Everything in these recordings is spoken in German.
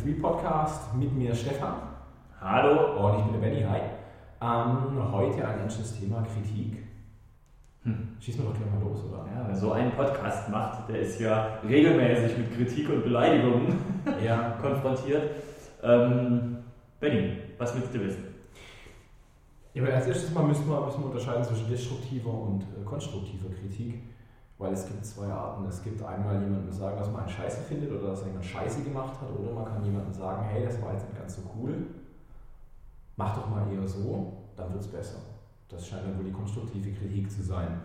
MP3 Podcast mit mir Stefan. Hallo. Und ich bin der Benny. Hi. Ähm, heute ein ernstes Thema Kritik. Hm. Schießen wir doch gleich mal los, oder? Ja, wer so einen Podcast macht, der ist ja regelmäßig mit Kritik und Beleidigungen ja. konfrontiert. Ähm, Benny, was willst du wissen? Ja, aber als erstes mal müssen wir, müssen wir unterscheiden zwischen destruktiver und äh, konstruktiver Kritik. Weil es gibt zwei Arten. Es gibt einmal jemanden sagen, dass man einen Scheiße findet oder dass jemand Scheiße gemacht hat. Oder man kann jemandem sagen, hey, das war jetzt nicht ganz so cool. Mach doch mal eher so, dann wird es besser. Das scheint dann wohl die konstruktive Kritik zu sein.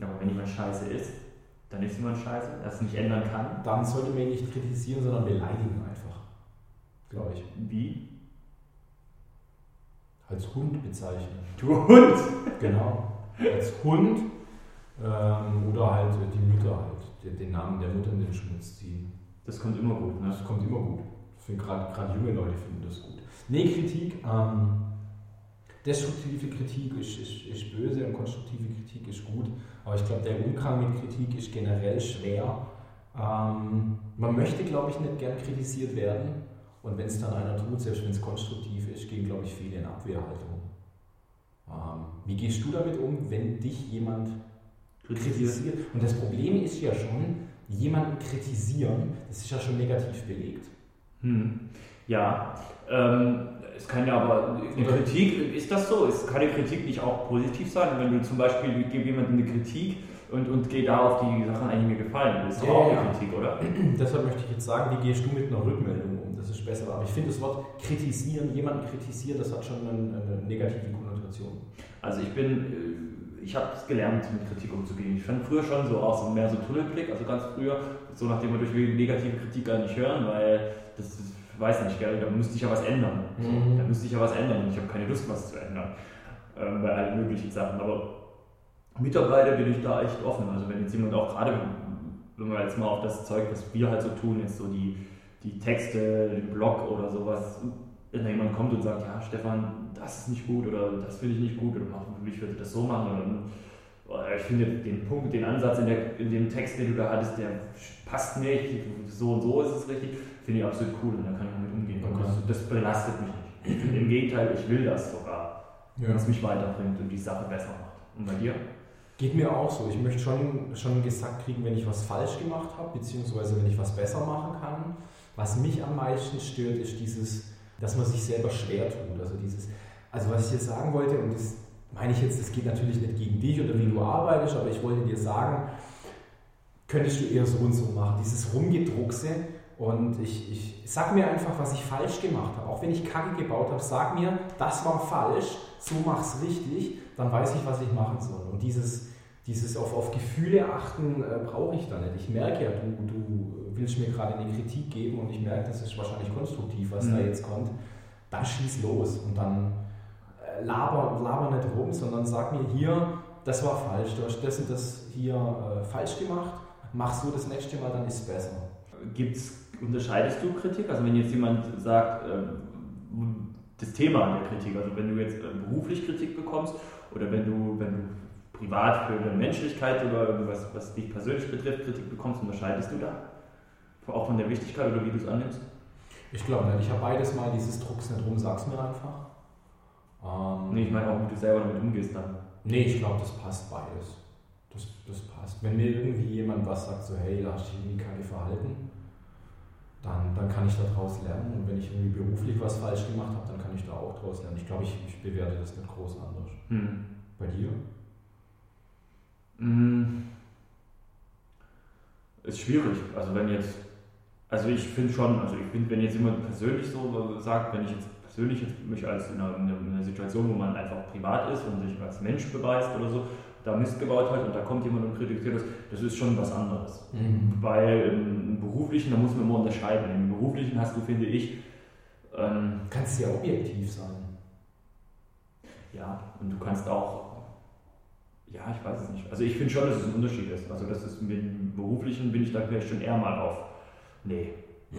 Ja, aber wenn jemand Scheiße ist, dann ist jemand Scheiße, das nicht ändern kann. Dann sollte man ihn nicht kritisieren, sondern beleidigen einfach. Glaube ich. Wie? Als Hund bezeichnen. Du Hund! Genau. Als Hund ähm, oder halt die Mutter halt, den, den, Namen der Mutter in den Schmutz ziehen. Das kommt immer gut, ne? Das kommt immer gut. Gerade junge Leute finden das gut. Nee, Kritik. Ähm, destruktive Kritik ist, ist, ist böse und konstruktive Kritik ist gut. Aber ich glaube, der Umgang mit Kritik ist generell schwer. Ähm, man möchte, glaube ich, nicht gern kritisiert werden. Und wenn es dann einer tut, selbst wenn es konstruktiv ist, gehen, glaube ich, viele in Abwehrhaltung. Ähm, wie gehst du damit um, wenn dich jemand kritisiert. Und das Problem ist ja schon, jemanden kritisieren, das ist ja schon negativ belegt. Hm. Ja, ähm, es kann ja aber eine Oder Kritik, ist das so? Ist, kann eine Kritik nicht auch positiv sein? Wenn du zum Beispiel, ich gebe jemandem eine Kritik und, und gehe da auf die Sachen eigentlich mir gefallen, das ist doch ja, auch eine Kritik, oder? Deshalb möchte ich jetzt sagen, wie gehst du mit einer Rückmeldung um? Das ist besser. Aber ich finde das Wort kritisieren, jemanden kritisieren, das hat schon eine, eine negative Konnotation. Also ich bin äh, ich habe es gelernt, mit Kritik umzugehen. Ich fand früher schon so auch so mehr so Tunnelblick, also ganz früher, so nachdem wir durch negative Kritik gar nicht hören, weil das, das weiß nicht, gell, da müsste ich ja was ändern. Mhm. Da müsste ich ja was ändern und ich habe keine Lust, was zu ändern. Ähm, bei allen möglichen Sachen. Aber mittlerweile bin ich da echt offen. Also wenn jetzt jemand auch gerade, wenn wir jetzt mal auf das Zeug, was wir halt so tun, jetzt so die, die Texte, den Blog oder sowas, wenn da jemand kommt und sagt, ja Stefan, das ist nicht gut oder das finde ich nicht gut oder ich würde das so machen oder ich finde den Punkt, den Ansatz in, der, in dem Text, den du da hattest, der passt nicht, so und so ist es richtig, finde ich absolut cool und da kann ich damit umgehen. Okay. Das, das, belastet mich nicht. Im Gegenteil, ich will das sogar, ja. wenn es mich weiterbringt und die Sache besser macht. Und bei dir? Geht mir auch so. Ich möchte schon, schon gesagt kriegen, wenn ich was falsch gemacht habe, beziehungsweise wenn ich was besser machen kann. Was mich am meisten stört, ist dieses, dass man sich selber schwer tut. Also dieses, also was ich jetzt sagen wollte, und das meine ich jetzt, das geht natürlich nicht gegen dich oder wie du arbeitest, aber ich wollte dir sagen, könntest du eher so und so machen. Dieses Rumgedruckse und ich, ich sag mir einfach, was ich falsch gemacht habe. Auch wenn ich Kacke gebaut habe, sag mir, das war falsch, so mach's richtig, dann weiß ich, was ich machen soll. Und dieses, dieses auf, auf Gefühle achten äh, brauche ich da nicht. Ich merke ja, du, du willst mir gerade eine Kritik geben und ich merke, das ist wahrscheinlich konstruktiv, was mhm. da jetzt kommt. Dann schieß los und dann äh, laber, laber nicht rum, sondern sag mir hier, das war falsch, du hast das und das hier äh, falsch gemacht, mach so das nächste Mal, dann ist es besser. Gibt's unterscheidest du Kritik? Also wenn jetzt jemand sagt, äh, das Thema an der Kritik, also wenn du jetzt äh, beruflich Kritik bekommst oder wenn du, wenn du privat für deine Menschlichkeit oder irgendwas, was dich persönlich betrifft, Kritik bekommst, unterscheidest du da? Auch von der Wichtigkeit oder wie du es annimmst? Ich glaube nicht. Ich habe beides mal dieses Drucks nicht rum, sag's mir einfach. Ähm, nee, ich meine auch, wie du selber damit umgehst dann. Nee, ich glaube, das passt beides. Das, das passt. Wenn mir irgendwie jemand was sagt, so hey, da hast du irgendwie keine verhalten, dann, dann kann ich daraus lernen. Und wenn ich irgendwie beruflich was falsch gemacht habe, dann kann ich da auch daraus lernen. Ich glaube, ich, ich bewerte das nicht groß anders. Hm. Bei dir? Hm. Ist schwierig. Also wenn jetzt, also ich finde schon, also ich finde, wenn jetzt jemand persönlich so sagt, wenn ich jetzt persönlich mich als in einer, in einer, Situation, wo man einfach privat ist und sich als Mensch beweist oder so, da Mist gebaut hat und da kommt jemand und kritisiert das, das ist schon was anderes. Mhm. Weil im Beruflichen, da muss man immer unterscheiden. Im Beruflichen hast du, finde ich, ähm, kannst ja objektiv sein. Ja, und du kannst auch, ja, ich weiß es nicht. Also ich finde schon, dass es ein Unterschied ist. Also das ist mit dem Beruflichen bin ich da vielleicht schon eher mal auf, nee.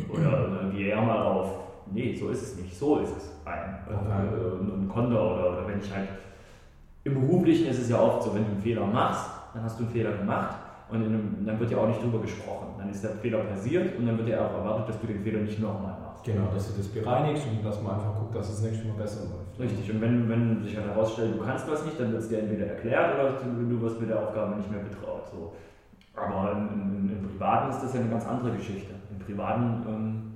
Oder, oder gehe eher mal auf, nee, so ist es nicht, so ist es ein. Okay. Und, und Konter oder, oder wenn ich halt im Beruflichen ist es ja oft so, wenn du einen Fehler machst, dann hast du einen Fehler gemacht, und einem, dann wird ja auch nicht drüber gesprochen. Dann ist der Fehler passiert und dann wird ja auch erwartet, dass du den Fehler nicht nochmal machst. Genau, dass du das bereinigst und dass man einfach guckt, dass es nächstes Mal besser läuft. Richtig, und wenn, wenn sich halt herausstellt, du kannst was nicht, dann wird es dir entweder erklärt oder du, du wirst mit der Aufgabe nicht mehr betraut. So. Aber im, im, im, Privaten ist das ja eine ganz andere Geschichte. Im Privaten, ähm,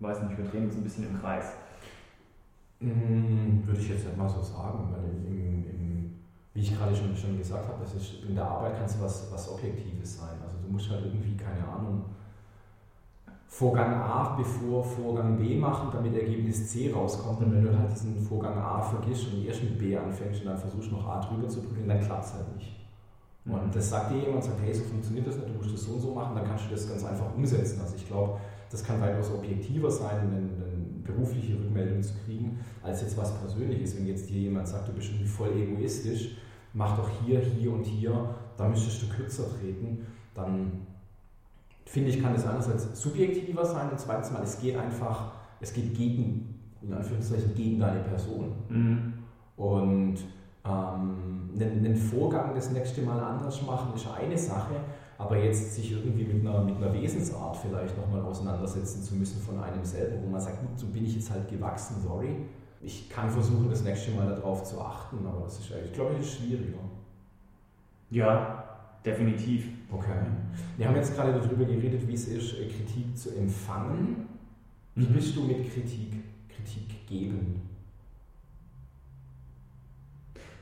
weiß nicht, wir drehen uns ein bisschen im Kreis. Hm, würde ich jetzt nicht mal so sagen, weil im, im, wie ich gerade schon, schon gesagt habe, ist, in der Arbeit kannst du was, was Objektives sein. Also du musst halt irgendwie, keine Ahnung, Vorgang A bevor Vorgang B machen, damit Ergebnis C rauskommt. Und wenn du halt diesen Vorgang A vergisst und erst mit B anfängst und dann versuchst noch A drüber zu bringen, dann klappt es halt nicht. Und das sagt dir jemand, sagt, hey, so funktioniert das nicht, du musst das so und so machen, dann kannst du das ganz einfach umsetzen. Also ich glaube, das kann weitaus objektiver sein, eine, eine berufliche Rückmeldung zu kriegen, als jetzt was Persönliches. Wenn jetzt dir jemand sagt, du bist irgendwie voll egoistisch, mach doch hier, hier und hier, da müsstest du kürzer treten, dann finde ich, kann es einerseits subjektiver sein und zweitens mal, es geht einfach, es geht gegen, in Anführungszeichen, gegen deine Person. Mhm. Und ähm, einen, Vorgang das nächste Mal anders machen ist eine Sache, aber jetzt sich irgendwie mit einer, mit einer Wesensart vielleicht nochmal auseinandersetzen zu müssen von einem selber, wo man sagt, gut, so bin ich jetzt halt gewachsen, sorry. Ich kann versuchen, das nächste Mal darauf zu achten, aber das ist, ich glaube, ist schwieriger. Ja, definitiv. Okay. Wir haben jetzt gerade darüber geredet, wie es ist, äh, Kritik zu empfangen. Wie mhm. bist du mit Kritik, Kritik geben?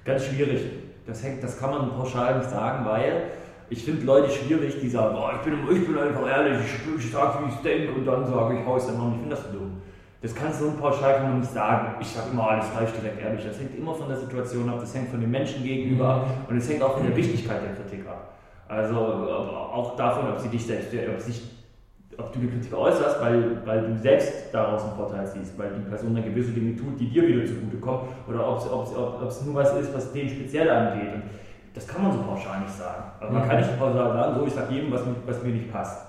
Ganz schwierig. Das, hängt, das kann man pauschal nicht sagen, weil ich finde Leute schwierig, die sagen, oh, ich, bin, ich bin einfach ehrlich, ich, ich sage, wie ich denke und dann sage ich, hau es dann noch. Ich finde das dumm. Das kannst du so pauschal kann man nicht sagen. Ich sage immer alles falsch, direkt ehrlich. Das hängt immer von der Situation ab, das hängt von den Menschen gegenüber mhm. und es hängt auch von der Wichtigkeit der Kritik ab. Also auch davon, ob sie dich selbst, ob, sich, ob du die Kritik äußerst, weil, weil du selbst daraus einen Vorteil siehst, weil die Person dann gewisse Dinge tut, die dir wieder zugutekommen, oder ob es ob, ob, nur was ist, was den speziell angeht. Und das kann man so pauschal nicht sagen. Aber man kann nicht pauschal sagen, so ich sage jedem, was, was mir nicht passt.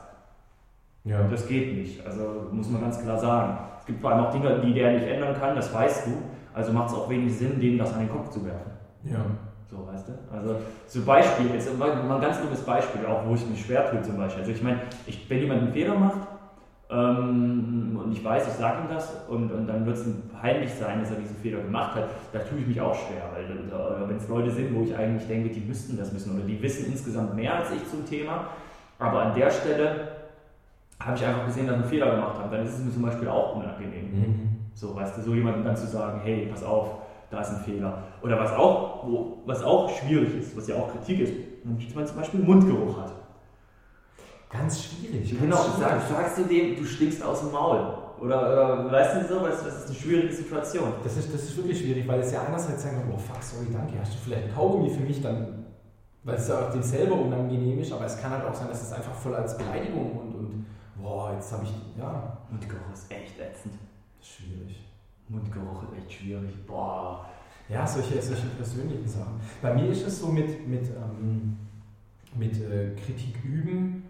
Ja. Das geht nicht. Also muss man ganz klar sagen. Es gibt vor allem auch Dinge, die der nicht ändern kann, das weißt du. Also macht es auch wenig Sinn, denen das an den Kopf zu werfen. Ja. So, weißt du? Also, so Beispiel, jetzt mal ein ganz dummes Beispiel, auch wo ich mich schwer tue zum Beispiel. Also, ich meine, ich, wenn jemand einen Fehler macht ähm, und ich weiß, ich sage ihm das und, und dann wird es peinlich sein, dass er diesen Fehler gemacht hat, da tue ich mich auch schwer. Weil wenn es Leute sind, wo ich eigentlich denke, die müssten das wissen oder die wissen insgesamt mehr als ich zum Thema, aber an der Stelle habe ich einfach gesehen, dass ich einen Fehler gemacht habe, dann ist es mir zum Beispiel auch unangenehm. Mhm. So, weißt du, so jemandem dann zu sagen, hey, pass auf, da ist ein Fehler. Oder was auch, wo, was auch schwierig ist, was ja auch Kritik ist, wenn man zum Beispiel Mundgeruch hat. Ganz schwierig. Genau, ganz schwierig. Sag, sagst du dem, du stinkst aus dem Maul. Oder, oder weißt du so, weißt das ist eine schwierige Situation. Das ist, das ist wirklich schwierig, weil es ja einerseits sagen, oh fuck, sorry, danke, hast du vielleicht ein Kaugummi für mich, dann, weil es ja auch dem selber unangenehm ist, aber es kann halt auch sein, dass es einfach voll als Beleidigung boah, jetzt habe ich, ja. Mundgeruch ist echt ätzend. Das ist schwierig. Mundgeruch ist echt schwierig. Boah. Ja, solche, solche persönlichen Sachen. Bei mir ist es so mit, mit, ähm, mit äh, Kritik üben.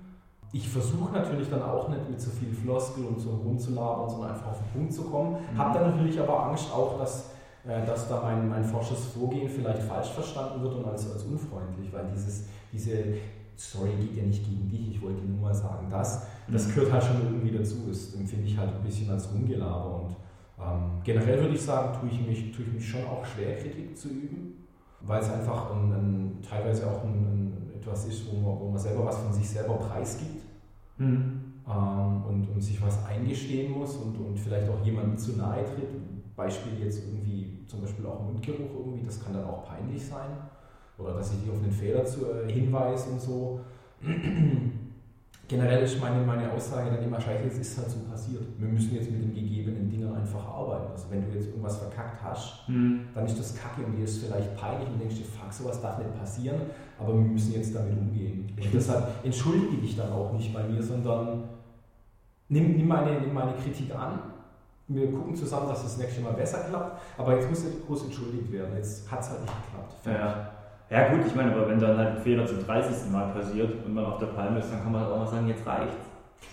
Ich versuche natürlich dann auch nicht mit so viel Floskel und so rumzulabern, sondern einfach auf den Punkt zu kommen. Mhm. Habe dann natürlich aber Angst auch, dass, äh, dass da mein, mein forsches Vorgehen vielleicht falsch verstanden wird und als, als unfreundlich, weil dieses, diese, sorry, geht ja nicht gegen dich, ich wollte nur mal sagen, das, das mhm. gehört halt schon irgendwie dazu. Das empfinde ich halt ein bisschen als Rumgelaber und ähm, generell würde ich sagen, tue ich, mich, tue ich mich schon auch schwer, Kritik zu üben, weil es einfach ein, ein, teilweise auch ein, ein, etwas ist, wo man, wo man selber was von sich selber preisgibt mhm. ähm, und, und sich was eingestehen muss und, und vielleicht auch jemandem zu nahe tritt. Beispiel jetzt irgendwie zum Beispiel auch Mundgeruch irgendwie, das kann dann auch peinlich sein. Oder dass ich dich auf einen Fehler zu, äh, hinweise und so. Generell ist meine, meine Aussage dann immer, scheiße, es ist halt so passiert. Wir müssen jetzt mit den gegebenen Dingen einfach arbeiten. Also wenn du jetzt irgendwas verkackt hast, mhm. dann ist das kacke und dir ist vielleicht peinlich und denkst dir, fuck, sowas darf nicht passieren, aber wir müssen jetzt damit umgehen. Und deshalb entschuldige dich dann auch nicht bei mir, sondern nimm, nimm, meine, nimm meine Kritik an. Wir gucken zusammen, dass das nächste Mal besser klappt, aber jetzt muss groß entschuldigt werden. Jetzt hat es halt nicht geklappt. Ja. Ja gut, ich meine, aber wenn dann halt ein Fehler zum 30. Mal passiert und man auf der Palme ist, dann kann man halt auch mal sagen, jetzt reicht's.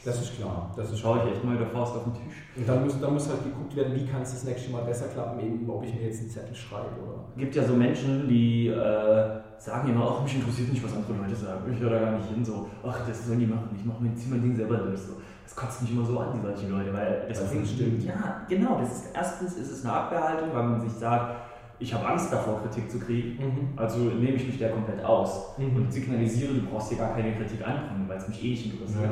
Das ist klar. Das ist Schaue ich echt mal der Faust auf den Tisch. Und dann muss, dann muss halt geguckt werden, wie kann es das nächste Mal besser klappen, eben ob ich mir jetzt einen Zettel schreibe oder. Es gibt ja so Menschen, die äh, sagen immer, ach, mich interessiert nicht, was andere Leute sagen. Ich höre da gar nicht hin, so, ach, das sollen die machen. Ich mache mir zieh mein Ding selber durch. So. Das kotzt mich immer so an, die solche Leute, weil das, Das stimmt. Ja, genau. Das ist, erstens ist es eine Abwehrhaltung, weil man sich sagt, ich habe Angst davor, Kritik zu kriegen. Also nehme ich mich der komplett aus Mhm. und signalisiere, du brauchst dir gar keine Kritik anbringen, weil es mich eh nicht interessiert.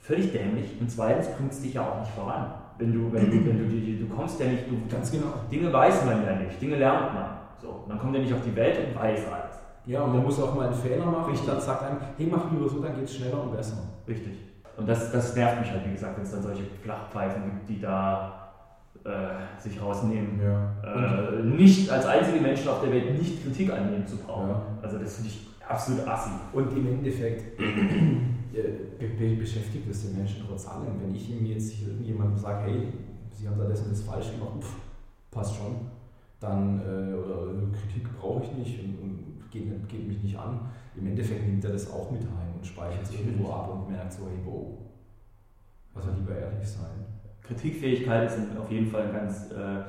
Völlig dämlich. Und zweitens bringt es dich ja auch nicht voran. Wenn du, wenn du, wenn du, die- du kommst ja nicht, du, Ganz genau. Dinge weiß man ja nicht, Dinge lernt man. So, man kommt ja nicht auf die Welt und weiß alles. Ja, und man muss auch mal einen Fehler machen. Richtig. Dann sagt einem, hey, mach lieber so, dann geht es schneller und besser. Richtig. Und das, das nervt mich halt, wie gesagt, wenn es dann solche Flachpfeifen gibt, die da äh, sich rausnehmen. Ja. Äh, nicht als einzige Menschen auf der Welt nicht Kritik annehmen zu brauchen. Ja. Also das finde ich absolut assi. Und im Endeffekt äh, be be beschäftigt es den Menschen trotz allem. Wenn ich ihm jetzt hier irgendjemandem sage, hey, Sie haben da das und das falsch gemacht, pff, passt schon, dann, äh, oder Kritik brauche ich nicht und, und geht, geht mich nicht an. Im Endeffekt nimmt er das auch mit heim und speichert es irgendwo ab und merkt so, hey, wow, also lieber ehrlich sein. Kritikfähigkeit ist auf jeden Fall ganz äh,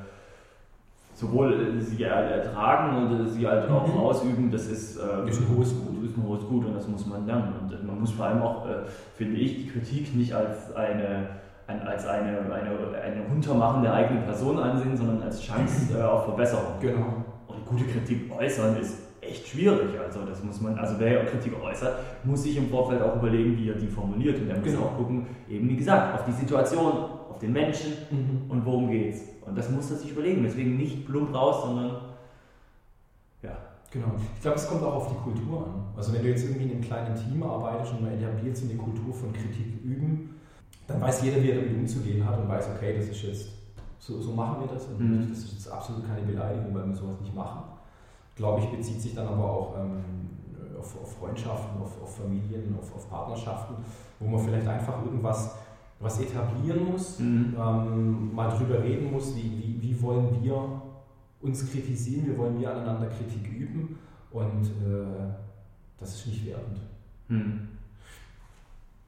sowohl äh, sie er- ertragen und äh, sie halt auch Mhm. ausüben, das ist, äh, Ist ein hohes Gut. ist ein hohes Gut und das muss man lernen. Und äh, man muss vor allem auch, äh, finde ich, die Kritik nicht als eine, ein, als eine, eine, eine Runtermachen der eigenen Person ansehen, sondern als Chance äh, auf Verbesserung. Genau. Und gute Kritik äußern ist echt schwierig. Also das muss man, also wer Kritik äußert, muss sich im Vorfeld auch überlegen, wie er die formuliert. Und er muss Genau. auch gucken, eben wie gesagt, auf die Situation, auf den Menschen Mhm. und worum geht's. Und das muss er sich überlegen. Deswegen nicht plump raus, sondern ja. Genau. Ich glaube, es kommt auch auf die Kultur an. Also wenn du jetzt irgendwie in einem kleinen Team arbeitest und man etabliert so eine Kultur von Kritik üben, dann weiß jeder, wie er damit umzugehen hat und weiß, okay, das ist jetzt, so, so machen wir das und Mhm. das ist jetzt absolut keine Beleidigung, weil wir sowas nicht machen. Glaube ich, bezieht sich dann aber auch ähm, auf, auf Freundschaften, auf, auf Familien, auf, auf Partnerschaften, wo man vielleicht einfach irgendwas was etablieren muss, Mhm. ähm, mal drüber reden muss, wie, wie, wie wollen wir uns kritisieren, wie wollen wir aneinander Kritik üben und äh, das ist nicht wertend. Hm.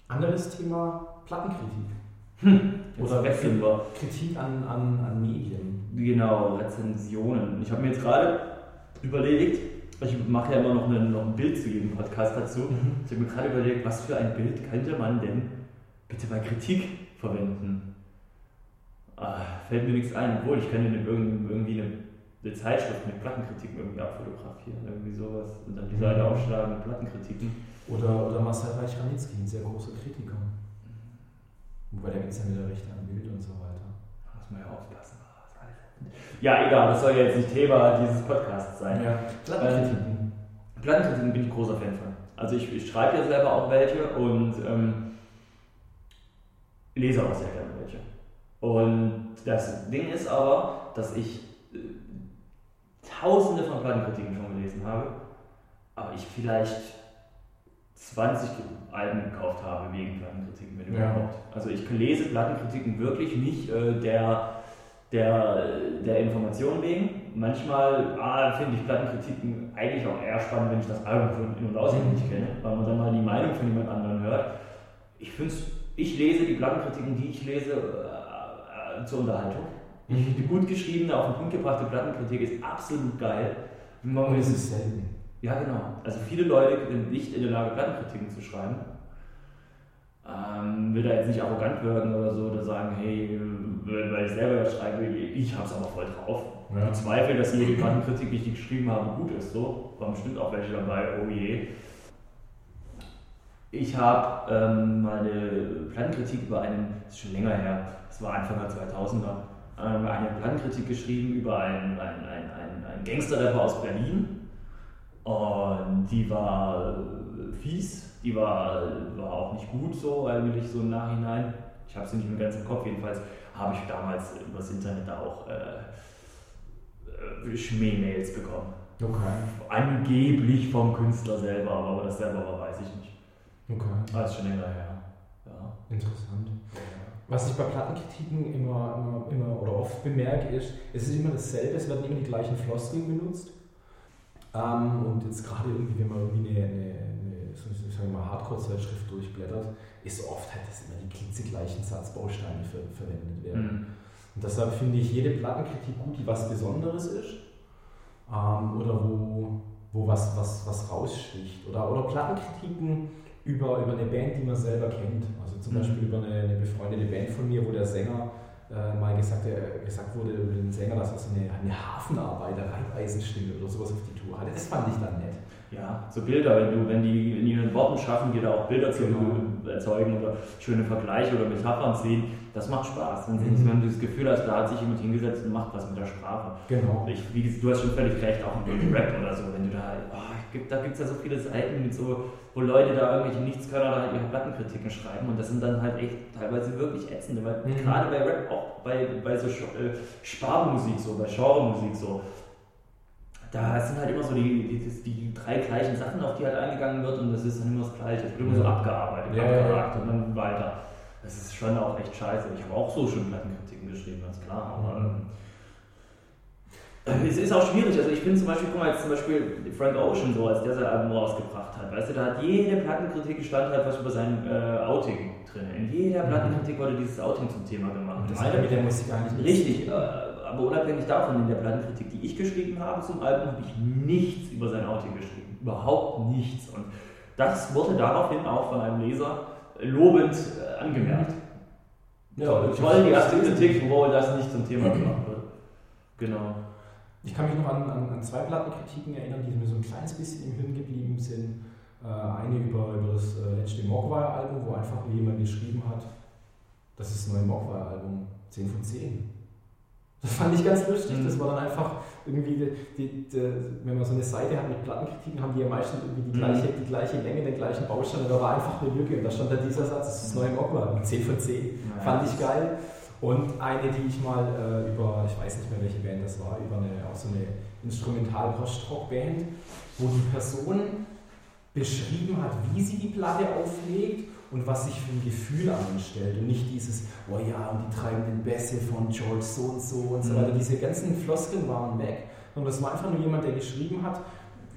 Anderes Thema, Plattenkritik. Oder wechseln wir. Kritik an, an, an Medien. Genau, Rezensionen. Ich habe mir jetzt gerade überlegt, ich mache ja immer noch, eine, noch ein Bild zu jedem Podcast dazu. Ich habe mir gerade überlegt, was für ein Bild könnte man denn bitte bei Kritik verwenden? Ah, fällt mir nichts ein, obwohl ich könnte irgendwie eine, eine Zeitschrift mit Plattenkritiken irgendwie abfotografieren, irgendwie sowas und dann die Seite aufschlagen mit Plattenkritiken. Oder, oder Marcel Reich-Ranitzky, ein sehr großer Kritiker. Wobei der ist ja wieder recht am Bild und so weiter. Da muss man ja aufpassen. Ja, egal, das soll ja jetzt nicht Thema dieses Podcasts sein. Ja, Plattenkritiken. Plattenkritiken bin ich großer Fan von. Also ich, ich schreibe ja selber auch welche und ähm, lese auch sehr gerne welche. Und das Ding ist aber, dass ich äh, tausende von Plattenkritiken schon gelesen habe, aber ich vielleicht 20 Alben gekauft habe wegen Plattenkritiken, wenn Ja. überhaupt. Also ich lese Plattenkritiken wirklich nicht äh, der, der, der Information wegen. Manchmal ah, finde ich Plattenkritiken eigentlich auch eher spannend, wenn ich das Album von in- und auswendig kenne, weil man dann mal die Meinung von jemand anderem hört. Ich finde ich lese die Plattenkritiken, die ich lese, äh, äh, zur Unterhaltung. Mhm. Die gut geschriebene, auf den Punkt gebrachte Plattenkritik ist absolut geil. Und es ist selten. ja, genau. Also viele Leute sind nicht in der Lage, Plattenkritiken zu schreiben. Ähm, will da jetzt nicht arrogant wirken oder so oder sagen, hey, weil ich selber das schreibe, ich hab's aber voll drauf. Ja. Ich bezweifle, dass jede Plattenkritik, die ich geschrieben habe, gut ist. So, waren bestimmt auch welche dabei, oh je. Ich habe ähm, mal eine Plattenkritik über einen, das ist schon länger her, das war Anfang der 2000er, ähm, eine Plattenkritik geschrieben über einen, einen, einen, einen, Gangsterrapper aus Berlin. Und die war äh, fies, die war, war auch nicht gut so, eigentlich so im Nachhinein. Ich habe sie nicht mehr ganz im Kopf, jedenfalls habe ich damals übers Internet auch äh, äh, Schmähmails bekommen. Okay. Angeblich vom Künstler selber, aber ob er das selber war, weiß ich nicht. Okay. Ah, ist schon länger her. Ja. Interessant. Was ich bei Plattenkritiken immer, immer, immer oder oft bemerke, ist, es ist immer dasselbe, es werden immer die gleichen Floskeln benutzt. Ähm, und jetzt gerade irgendwie, wenn man irgendwie eine, eine, eine so, ich sag mal, Hardcore-Zeitschrift durchblättert, ist oft halt, dass immer die klitzegleichen Satzbausteine ver verwendet werden. Mhm. Und deshalb finde ich jede Plattenkritik gut, die was Besonderes ist ähm, oder wo, wo was, was, was raussticht. Oder, oder Plattenkritiken über, über eine Band, die man selber kennt. Also zum mhm. Beispiel über eine, eine befreundete Band von mir, wo der Sänger äh, mal gesagt, äh, gesagt wurde über den Sänger, dass er so eine, eine Hafenarbeiter, Reibeisenstimme oder sowas auf die Tour hatte. Das fand ich dann nett. Ja, so Bilder, wenn, du, wenn die in ihren Worten schaffen, dir da auch Bilder zu genau. erzeugen oder schöne Vergleiche oder Metaphern ziehen, das macht Spaß. Wenn, mhm. wenn du das Gefühl hast, da hat sich jemand hingesetzt und macht was mit der Sprache. Genau. Ich, wie, du hast schon völlig recht, auch mit Rap oder so, wenn du da, oh, gibt, da gibt es ja so viele Seiten mit so, wo Leute da irgendwelche Nichtskönner da halt ihre Plattenkritiken schreiben und das sind dann halt echt teilweise wirklich ätzende, weil mhm. gerade bei Rap, auch bei, bei so äh, Sparmusik so, bei Genremusik so, da sind halt immer so die, die, die, drei gleichen Sachen, auf die halt eingegangen wird und das ist dann immer das Gleiche. Es wird immer so abgearbeitet, ja, abgehakt ja. und dann weiter. Das ist schon auch echt scheiße. Ich habe auch so schon Plattenkritiken geschrieben, ganz klar. Aber mhm. Es ist auch schwierig. Also ich finde zum Beispiel, guck mal jetzt zum Beispiel Frank Ocean so, als der sein Album rausgebracht hat. Weißt du, da hat jede Plattenkritik stand halt was über sein äh, Outing drin. In jeder mhm. Plattenkritik wurde dieses Outing zum Thema gemacht. Das hat mit der Musik eigentlich Richtig. Äh, aber unabhängig davon, in der Plattenkritik, die ich geschrieben habe zum Album, habe ich nichts über sein Outing geschrieben. Überhaupt nichts. Und das wurde daraufhin auch von einem Leser lobend äh, angemerkt. Ja, toll, die erste Kritik, wo das nicht zum Thema gemacht wird. Genau. Ich kann mich noch an, an, an, zwei Plattenkritiken erinnern, die mir so ein kleines bisschen im Hirn geblieben sind. Äh, eine über, über das äh, letzte Mogwai-Album, wo einfach jemand geschrieben hat, das ist das neue Mogwai-Album, 10 von 10. Das fand ich ganz lustig. Das mhm. war dann einfach irgendwie, die, die, die, wenn man so eine Seite hat mit Plattenkritiken, haben die ja meistens irgendwie die gleiche, die gleiche Länge, den gleichen Baustein. Und da war einfach eine Lücke. Und da stand dann dieser Satz, das ist das neue Mogwai, 10 von 10. Ja, fand ich geil. Und eine, die ich mal äh, über, ich weiß nicht mehr welche Band das war, über eine, auch so eine Instrumental-Post-Rock-Band, wo die Person beschrieben hat, wie sie die Platte auflegt und was sich für ein Gefühl anstellt und nicht dieses, oh ja, und die treibenden Bässe von George so und so und so mhm. weiter. Diese ganzen Floskeln waren weg. Und das war einfach nur jemand, der geschrieben hat,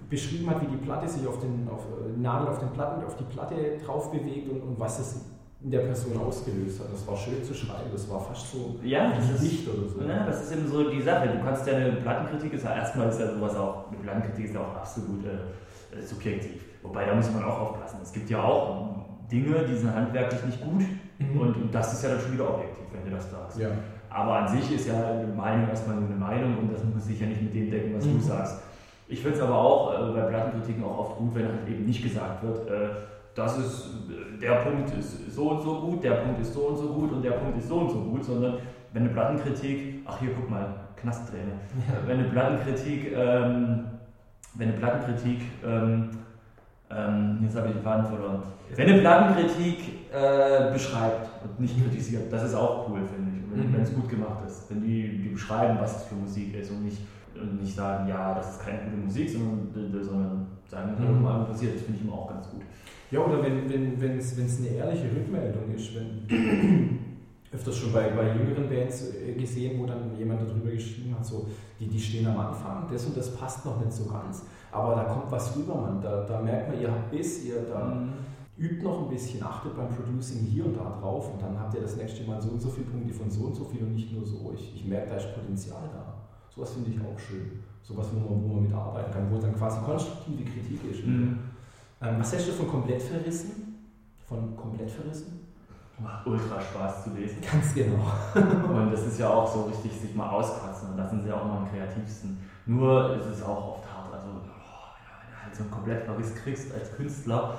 beschrieben hat, wie die Platte sich auf den auf, äh, Nadel auf den Platten, auf die Platte drauf bewegt und, und was es in der Person ausgelöst hat. Das war schön zu schreiben, das war fast so ja, das ist, oder so. Ja, das ist eben so die Sache. Du kannst ja eine Plattenkritik, ist ja erstmal ist ja sowas auch, eine Plattenkritik ist ja auch absolut äh, subjektiv. Wobei da muss man auch aufpassen. Es gibt ja auch Dinge, die sind handwerklich nicht gut mhm. und, und, das ist ja dann schon wieder objektiv, wenn du das sagst. Ja. Aber an sich ist ja eine Meinung erstmal nur eine Meinung und das muss sich ja nicht mit dem decken, was mhm. du sagst. Ich finde es aber auch äh, bei Plattenkritiken auch oft gut, wenn halt eben nicht gesagt wird, äh, das ist, äh, der Punkt ist so und so gut, der Punkt ist so und so gut und der Punkt ist so und so gut, sondern wenn eine Plattenkritik, ach hier guck mal, Knastträne, ja. wenn eine Plattenkritik, ähm, wenn eine Plattenkritik, ähm, ähm, jetzt habe ich den Faden verloren, wenn eine Plattenkritik äh, beschreibt und nicht kritisiert, das ist auch cool, finde ich, wenn mhm. es gut gemacht ist, wenn die, die beschreiben, was es für Musik ist und nicht, und nicht sagen, ja, das ist keine gute Musik, sondern, sondern sagen, mhm. mal passiert, das finde ich immer auch ganz gut. Ja, oder wenn es wenn, wenn's, eine ehrliche Rückmeldung ist, wenn öfters schon bei, bei jüngeren Bands äh, gesehen, wo dann jemand darüber geschrieben hat, so, die, die stehen am Anfang, das und das passt noch nicht so ganz, aber da kommt was rüber, man, da, da merkt man, ihr habt Biss, ihr da mhm. übt noch ein bisschen, achtet beim Producing hier und da drauf und dann habt ihr das nächste Mal so und so viele Punkte von so und so viel und nicht nur so, ich, ich merke, da ist Potenzial da. Sowas finde ich auch schön. Sowas, wo man, wo man mitarbeiten kann, wo dann quasi konstruktive Kritik ist. Mhm. Ähm, was hältst du von komplett verrissen? Von komplett verrissen? Macht ultra Spaß zu lesen. Ganz genau. und das ist ja auch so richtig, sich mal auskotzen. Und da sind sie auch mal am kreativsten. Nur ist es auch oft hart. Also, oh, ja, wenn du halt so einen komplett Verriss kriegst als Künstler.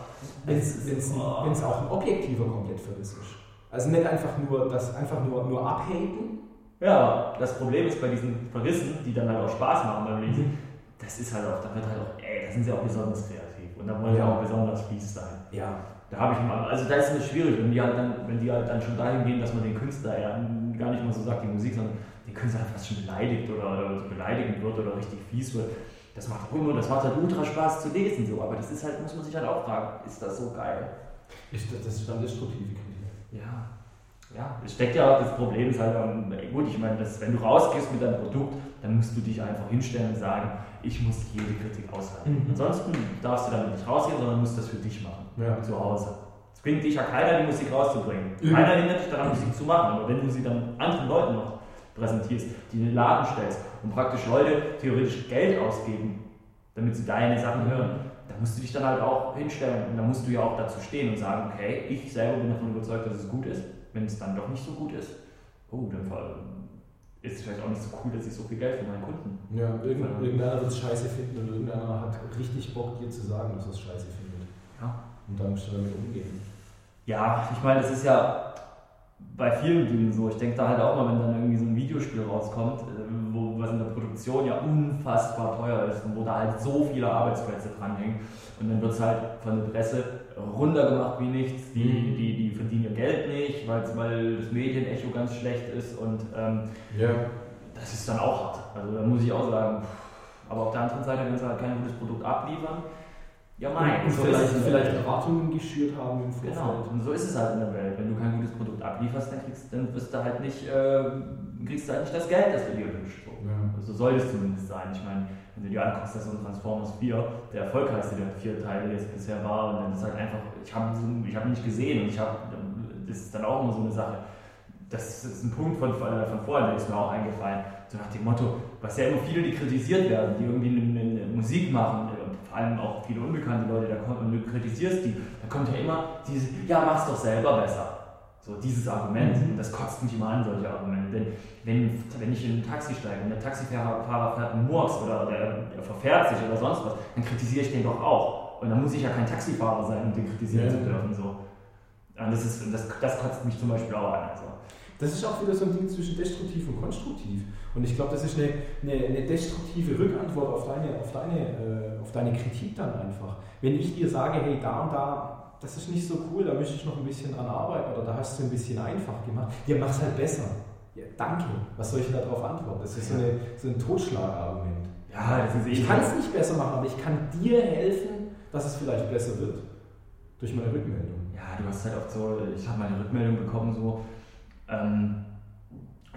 Wenn es oh. auch ein objektiver komplett Verriss ist. Also nicht einfach nur das einfach nur, nur abhaten. Ja, das Problem ist bei diesen Verrissen, die dann halt auch Spaß machen beim Lesen, mhm. das ist halt auch, da wird halt auch, ey, da sind sie auch besonders kreativ. Und da wollen ja auch besonders fies sein. Ja. Da habe ich mal, also da ist es schwierig, wenn die halt dann, wenn die halt dann schon dahin gehen, dass man den Künstler ja gar nicht mal so sagt, die Musik, sondern den Künstler fast schon beleidigt oder, oder beleidigend wird oder richtig fies wird. Das macht auch immer, das macht halt ultra Spaß zu lesen, so, aber das ist halt, muss man sich halt auch fragen, ist das so geil? Ist das, das ist dann destruktive Kritik. Ja. Ja, es steckt ja auch das Problem, ist halt, gut, ich meine, dass, wenn du rausgehst mit deinem Produkt, dann musst du dich einfach hinstellen und sagen, ich muss jede Kritik aushalten. Mhm. Ansonsten darfst du damit nicht rausgehen, sondern musst das für dich machen, Ja. zu Hause. Es bringt dich ja keiner, die Musik rauszubringen. Mhm. Keiner hindert dich daran, Musik zu machen, aber wenn du sie dann anderen Leuten noch präsentierst, die in den Laden stellst und praktisch Leute theoretisch Geld ausgeben, damit sie deine Sachen hören, dann musst du dich dann halt auch hinstellen und dann musst du ja auch dazu stehen und sagen, okay, ich selber bin davon überzeugt, dass es gut ist. Wenn es dann doch nicht so gut ist, oh, dann ist es vielleicht auch nicht so cool, dass ich so viel Geld von meinen Kunden. Ja, irgend, irgendeiner wird es scheiße finden und irgendeiner hat richtig Bock, dir zu sagen, dass er es scheiße findet. Ja. Und dann musst du damit umgehen. Ja, ich meine, das ist ja bei vielen Dingen so. Ich denke da halt auch mal, wenn dann irgendwie so ein Videospiel rauskommt, äh, wo was in der Produktion ja unfassbar teuer ist und wo da halt so viele Arbeitsplätze dranhängen. Und dann wird es halt von der Presse runtergemacht wie nichts. Die, Mhm. die, die verdienen ihr Geld nicht, weil das Medienecho ganz schlecht ist und ähm, Ja. das ist dann auch hart. Also da muss ich auch sagen, aber auf der anderen Seite, wenn sie halt kein gutes Produkt abliefern, ja mein, und so vielleicht, ist es in der vielleicht. Erwartungen geschürt haben im Vorfeld. Genau, und so ist es halt in der Welt. Wenn du kein gutes Produkt ablieferst, dann, kriegst, dann wirst du halt nicht, äh, kriegst du halt nicht das Geld, das du dir wünschst. So. Ja. So soll es zumindest sein. Ich meine, wenn du dir anguckst, dass so ein Transformers 4 der erfolgreichste der vier Teile jetzt bisher war, und dann ist halt einfach, ich habe ich hab ihn nicht gesehen und ich habe, das ist dann auch immer so eine Sache. Das ist ein Punkt von, von, vorhin, der ist mir auch eingefallen. So nach dem Motto, was ja immer viele, die kritisiert werden, die irgendwie eine, eine, Musik machen, und vor allem auch viele unbekannte Leute, da kommt, und du kritisierst die, da kommt ja immer dieses, ja, mach's doch selber besser. So dieses Argument, Mhm. das kotzt mich immer an, solche Argumente. Denn wenn, wenn ich in ein Taxi steige und der Taxifahrer Fahrer fährt einen Murks oder der, der verfährt sich oder sonst was, dann kritisiere ich den doch auch. Und dann muss ich ja kein Taxifahrer sein, um den kritisieren Ja. zu dürfen. So. Und das, ist, das, das kotzt mich zum Beispiel auch an. Also. Das ist auch wieder so ein Ding zwischen destruktiv und konstruktiv. Und ich glaube, das ist eine, eine, eine destruktive Rückantwort auf deine, auf, deine, äh, auf deine Kritik dann einfach. Wenn ich dir sage, hey, da und da, das ist nicht so cool, da möchte ich noch ein bisschen dran arbeiten oder da hast du ein bisschen einfach gemacht, ja, mach's halt besser. Ja, danke. Was soll ich denn darauf antworten? Das ist so, eine, so ein Totschlagargument. Ja, das ist eh Ich kann es nicht besser machen, aber ich kann dir helfen, dass es vielleicht besser wird. Durch meine Rückmeldung. Ja, du hast halt oft so, ich habe mal eine Rückmeldung bekommen, so, ähm,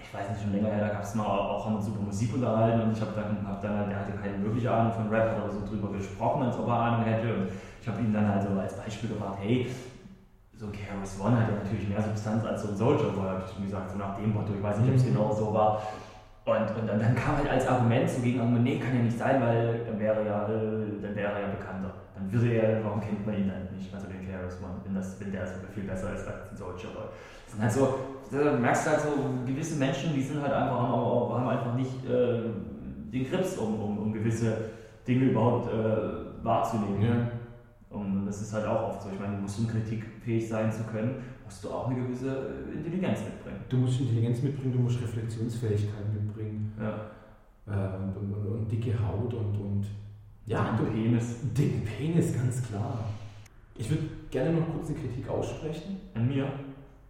ich weiß nicht, schon länger her, da gab es mal auch, haben uns über Musik unterhalten und ich habe dann, hab dann halt, der hatte keine wirkliche Ahnung von Rap, aber so drüber gesprochen, als ob er Ahnung hätte und ich habe ihm dann halt so als Beispiel gebracht, hey, so ein KRS One hat ja natürlich mehr Substanz als so ein Soldier Boy, habe ich ihm gesagt, so nach dem Motto, ich weiß nicht, ob es Mhm. genau so war. Und, und dann, dann kam halt als Argument so gegen Argument, nee, kann ja nicht sein, weil dann wäre ja, dann wäre er ja bekannter. Dann würde er, warum kennt man ihn dann nicht, also den KRS One, wenn, das, wenn der so viel besser ist als ein Soldier Boy. Das sind halt so, da merkst du halt so, gewisse Menschen, die sind halt einfach, haben, haben einfach nicht äh, den Grips, um, um, um gewisse Dinge überhaupt äh, wahrzunehmen. Und das ist halt auch oft so. Ich meine, du musst um kritikfähig sein zu können, musst du auch eine gewisse äh, Intelligenz mitbringen. Du musst Intelligenz mitbringen, du musst Reflexionsfähigkeit mitbringen Ja. und, und, und, und dicke Haut und, und ja, du, Penis. dicken Penis, ganz klar. Ich würde gerne noch kurz eine Kritik aussprechen. An mir,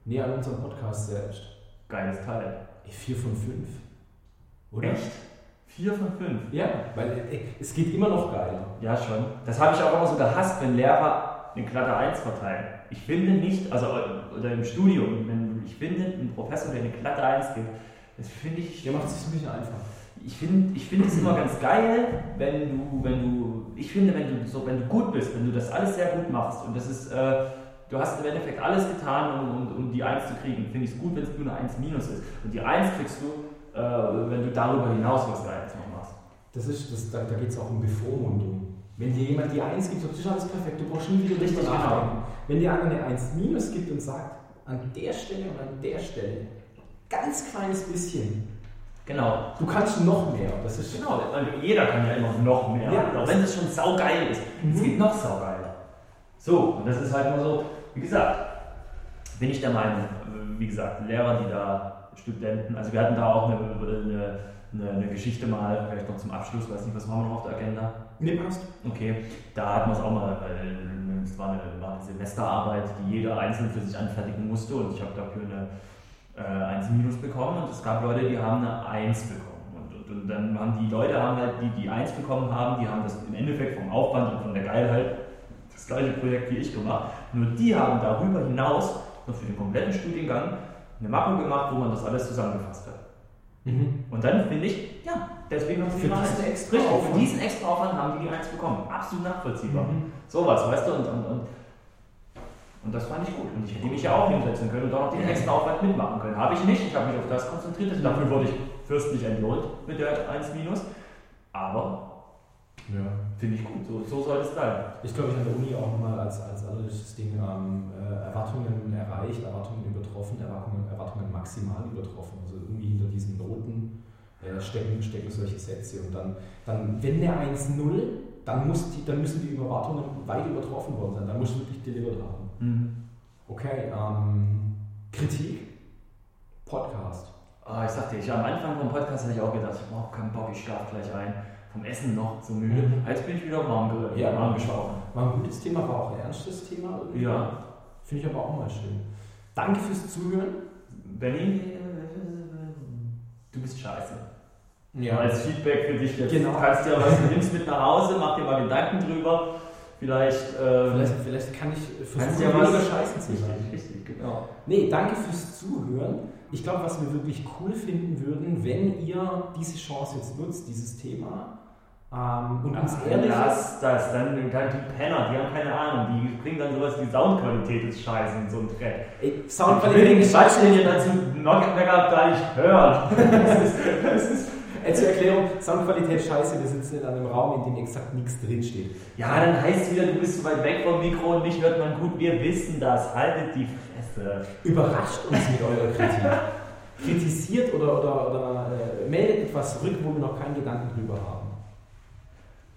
Nee, an unserem Podcast selbst. geiles Teil. 4 von 5. Oder? Echt? Vier von fünf. Ja, weil ey, es geht immer noch geiler. Ja, schon. Das habe ich auch immer so gehasst, wenn Lehrer eine glatte 1 verteilen. Ich finde nicht, also oder im Studium, wenn ich finde, ein Professor, der eine glatte 1 gibt, das finde ich. Der macht es sich ein bisschen einfach. Ich finde ich find es immer ganz geil, wenn du, wenn du, ich finde, wenn du so, wenn du gut bist, wenn du das alles sehr gut machst und das ist, äh, du hast im Endeffekt alles getan, um, um, um die 1 zu kriegen, finde ich es gut, wenn es nur eine 1 minus ist. Und die 1 kriegst du, äh, wenn du darüber hinaus was Geiles noch machst. Das ist, das, da da geht es auch um Bevormundung. Wenn dir jemand die 1 gibt, das ist alles perfekt, du brauchst nie wieder Richtig, drüber genau. nachdenken. Wenn dir einer eine 1 minus gibt und sagt, an der Stelle und an der Stelle, ganz kleines bisschen, Genau. du kannst noch mehr. Das ist Genau, jeder kann ja immer noch mehr. Ja. auch wenn es schon saugeil ist. Es Mhm. geht noch saugeiler. So, und das ist halt nur so, wie gesagt, bin ich der Meinung, äh, wie gesagt, Lehrer, die da Studenten, also wir hatten da auch eine, eine, eine, eine Geschichte mal, vielleicht noch zum Abschluss, weiß nicht, was haben wir noch auf der Agenda? Nee, passt. Okay, da hatten wir es auch mal, weil es war eine, war eine Semesterarbeit, die jeder einzeln für sich anfertigen musste und ich habe dafür eine äh, 1 minus bekommen und es gab Leute, die haben eine 1 bekommen. Und, und, und dann haben die Leute, haben halt, die die 1 bekommen haben, die haben das im Endeffekt vom Aufwand und von der Geilheit das gleiche Projekt wie ich gemacht. Nur die haben darüber hinaus noch für den kompletten Studiengang eine Mappe gemacht, wo man das alles zusammengefasst hat. Mhm. Und dann finde ich, ja, deswegen haben sie für diesen extra Richtig, Aufwand. für diesen extra Aufwand haben die die eins bekommen. Absolut nachvollziehbar. Mhm. Sowas, weißt du, und, und, und, und das fand ich gut. Und ich hätte mich ja auch hinsetzen können und auch noch den extra Aufwand mitmachen können. Habe ich nicht, ich habe mich auf das konzentriert. Dafür wurde ich fürstlich entlohnt mit der 1 Aber ja. Finde ich gut, so, so soll es sein. Ich glaube, ich an der Uni auch nochmal als, als allerletztes Ding ähm, äh, Erwartungen erreicht, Erwartungen übertroffen, Erwartungen, Erwartungen maximal übertroffen. Also irgendwie hinter diesen Noten äh, stecken, stecken solche Sätze. Und dann, dann wenn der 1-0, dann, dann müssen die Erwartungen weit übertroffen worden sein. Dann muss du wirklich delivered haben. Mhm. Okay, ähm, Kritik, Podcast. Oh, ich sagte, ich am Anfang vom Podcast hatte ich auch gedacht, ich brauche keinen Bock, ich schlafe gleich ein vom Essen noch so müde. Mhm. Jetzt bin ich wieder warm, ja, warm gesprochen. War ein gutes Thema, war auch ein ernstes Thema. Irgendwie. Ja. Finde ich aber auch mal schön. Danke fürs Zuhören. Benny, du bist scheiße. Ja. Als Feedback für dich jetzt. Genau. Du kannst ja was, nimmst mit nach Hause, mach dir mal Gedanken drüber. Vielleicht, ähm, vielleicht, vielleicht kann ich versuchen, ja was Scheiße zu sagen. Richtig, genau. Nee, danke fürs Zuhören. Ich glaube, was wir wirklich cool finden würden, wenn ihr diese Chance jetzt nutzt, dieses Thema, ähm, und uns ehrlich Lass das, dann, dann die Penner, die haben keine Ahnung, die bringen dann sowas wie Soundqualität ist scheiße und so ein Dreck. Ey, Soundqualität ist scheiße. Ich will dazu Knock-Backup gar nicht hören. das ist, das ist zur Erklärung, Soundqualität scheiße, wir sitzen in einem Raum, in dem exakt nichts drinsteht. Ja, dann heißt es wieder, du bist zu weit weg vom Mikro und mich hört man gut, wir wissen das, haltet die Fresse. Überrascht uns mit eurer Kritik. Kritisiert oder, oder, oder äh, meldet etwas zurück, wo wir noch keinen Gedanken drüber haben.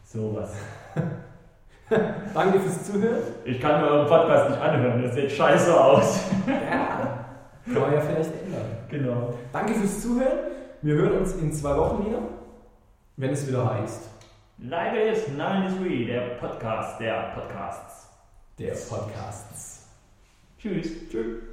Sowas. Danke fürs Zuhören. Ich kann mir euren Podcast nicht anhören, das sieht scheiße aus. ja, kann man ja vielleicht ändern. Genau. Danke fürs Zuhören. Wir hören uns in zwei Wochen wieder, wenn es wieder heißt. Live is 93, der Podcast der Podcasts. Der Podcasts. Tschüss. Tschüss.